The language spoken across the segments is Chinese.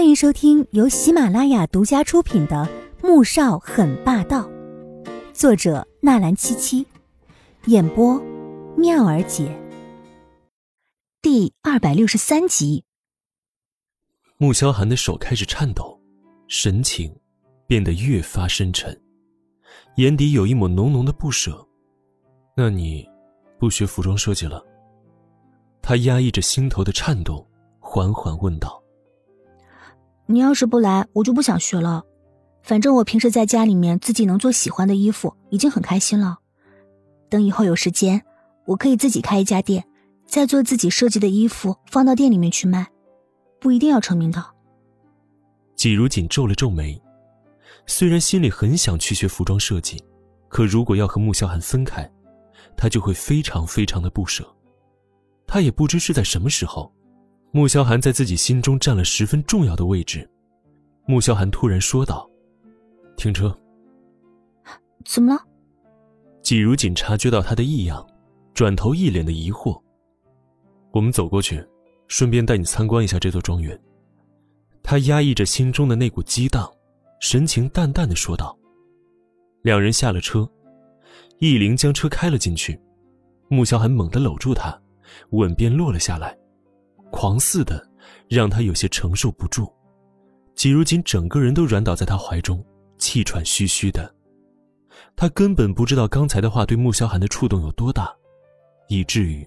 欢迎收听由喜马拉雅独家出品的《穆少很霸道》，作者纳兰七七，演播妙儿姐。第二百六十三集。穆萧寒的手开始颤抖，神情变得越发深沉，眼底有一抹浓浓的不舍。那你不学服装设计了？他压抑着心头的颤动，缓缓问道。你要是不来，我就不想学了。反正我平时在家里面自己能做喜欢的衣服，已经很开心了。等以后有时间，我可以自己开一家店，再做自己设计的衣服，放到店里面去卖，不一定要成名的。季如锦皱了皱眉，虽然心里很想去学服装设计，可如果要和穆萧寒分开，他就会非常非常的不舍。他也不知是在什么时候。穆萧寒在自己心中占了十分重要的位置。穆萧寒突然说道：“停车。”怎么了？季如锦察觉到他的异样，转头一脸的疑惑。我们走过去，顺便带你参观一下这座庄园。他压抑着心中的那股激荡，神情淡淡的说道。两人下了车，易灵将车开了进去，穆萧寒猛地搂住他，吻便落了下来。狂似的，让他有些承受不住。季如锦整个人都软倒在他怀中，气喘吁吁的。他根本不知道刚才的话对穆萧寒的触动有多大，以至于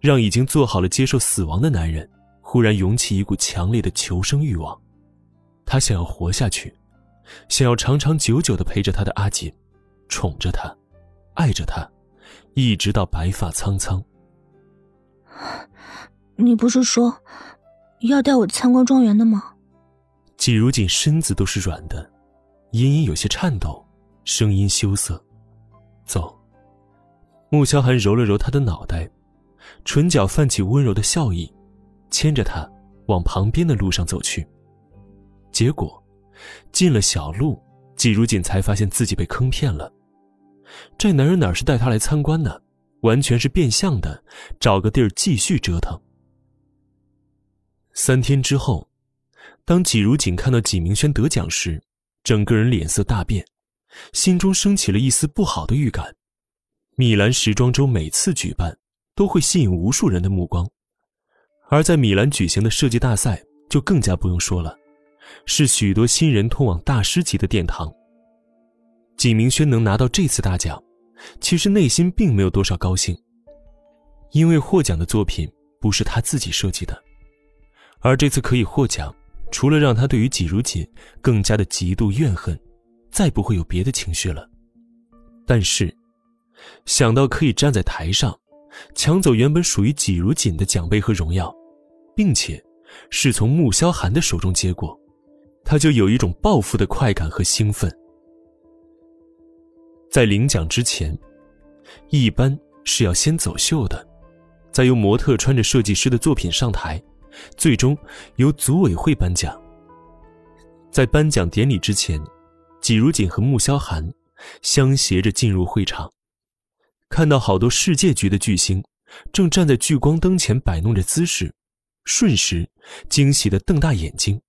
让已经做好了接受死亡的男人忽然涌起一股强烈的求生欲望。他想要活下去，想要长长久久的陪着他的阿锦，宠着他，爱着他，一直到白发苍苍。你不是说要带我参观庄园的吗？季如锦身子都是软的，隐隐有些颤抖，声音羞涩。走。穆萧寒揉了揉他的脑袋，唇角泛起温柔的笑意，牵着他往旁边的路上走去。结果，进了小路，季如锦才发现自己被坑骗了。这男人哪是带他来参观的？完全是变相的，找个地儿继续折腾。三天之后，当纪如锦看到纪明轩得奖时，整个人脸色大变，心中升起了一丝不好的预感。米兰时装周每次举办，都会吸引无数人的目光，而在米兰举行的设计大赛就更加不用说了，是许多新人通往大师级的殿堂。纪明轩能拿到这次大奖，其实内心并没有多少高兴，因为获奖的作品不是他自己设计的。而这次可以获奖，除了让他对于季如锦更加的极度怨恨，再不会有别的情绪了。但是，想到可以站在台上，抢走原本属于季如锦的奖杯和荣耀，并且是从穆萧寒的手中接过，他就有一种报复的快感和兴奋。在领奖之前，一般是要先走秀的，再由模特穿着设计师的作品上台。最终由组委会颁奖。在颁奖典礼之前，季如锦和穆萧寒相携着进入会场，看到好多世界级的巨星正站在聚光灯前摆弄着姿势，瞬时惊喜的瞪大眼睛。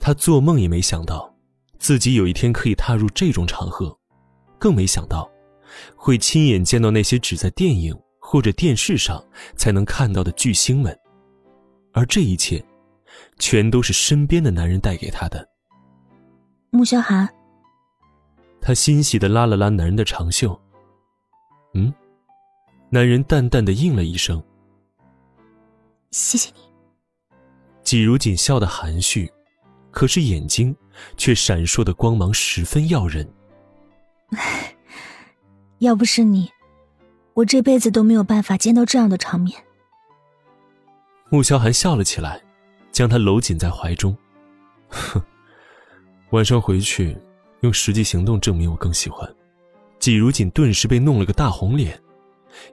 他做梦也没想到，自己有一天可以踏入这种场合，更没想到会亲眼见到那些只在电影或者电视上才能看到的巨星们。而这一切，全都是身边的男人带给他的。穆萧寒，他欣喜的拉了拉男人的长袖。嗯，男人淡淡的应了一声。谢谢你。季如锦笑得含蓄，可是眼睛却闪烁的光芒十分耀人。要不是你，我这辈子都没有办法见到这样的场面。穆萧寒笑了起来，将他搂紧在怀中。哼，晚上回去用实际行动证明我更喜欢。季如锦顿时被弄了个大红脸，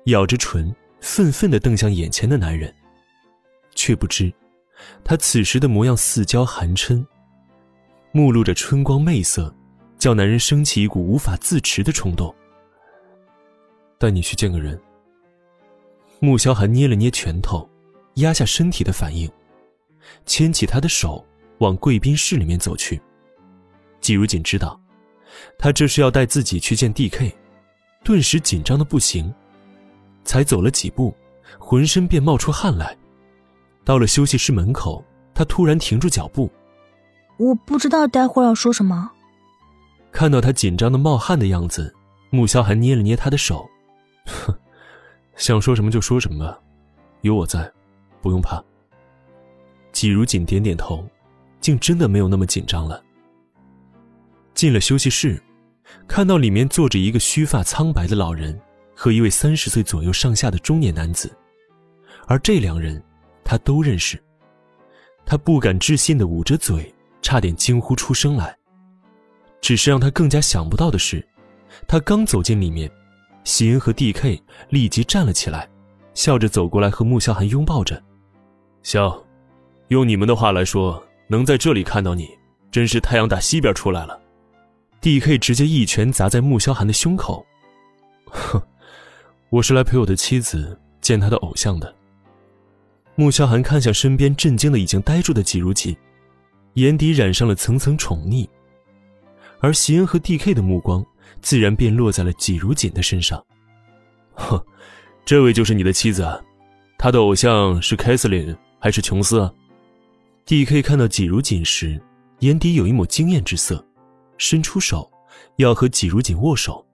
咬着唇，愤愤地瞪向眼前的男人，却不知，他此时的模样似娇含嗔，目露着春光媚色，叫男人升起一股无法自持的冲动。带你去见个人。穆萧寒捏了捏拳头。压下身体的反应，牵起他的手往贵宾室里面走去。季如锦知道，他这是要带自己去见 D.K，顿时紧张的不行，才走了几步，浑身便冒出汗来。到了休息室门口，他突然停住脚步。我不知道待会儿要说什么。看到他紧张的冒汗的样子，穆萧寒捏了捏他的手，哼，想说什么就说什么吧，有我在，不用怕。季如锦点点头，竟真的没有那么紧张了。进了休息室，看到里面坐着一个须发苍白的老人和一位三十岁左右上下的中年男子，而这两人他都认识。他不敢置信的捂着嘴。差点惊呼出声来。只是让他更加想不到的是，他刚走进里面，席恩和 D.K 立即站了起来，笑着走过来和穆萧寒拥抱着。笑，用你们的话来说，能在这里看到你，真是太阳打西边出来了。D.K 直接一拳砸在穆萧寒的胸口。哼，我是来陪我的妻子见他的偶像的。穆萧寒看向身边震惊的已经呆住的季如锦。眼底染上了层层宠溺，而席恩和 D.K 的目光自然便落在了季如锦的身上。哼，这位就是你的妻子啊？他的偶像是凯瑟琳还是琼斯啊？D.K 看到季如锦时，眼底有一抹惊艳之色，伸出手要和季如锦握手。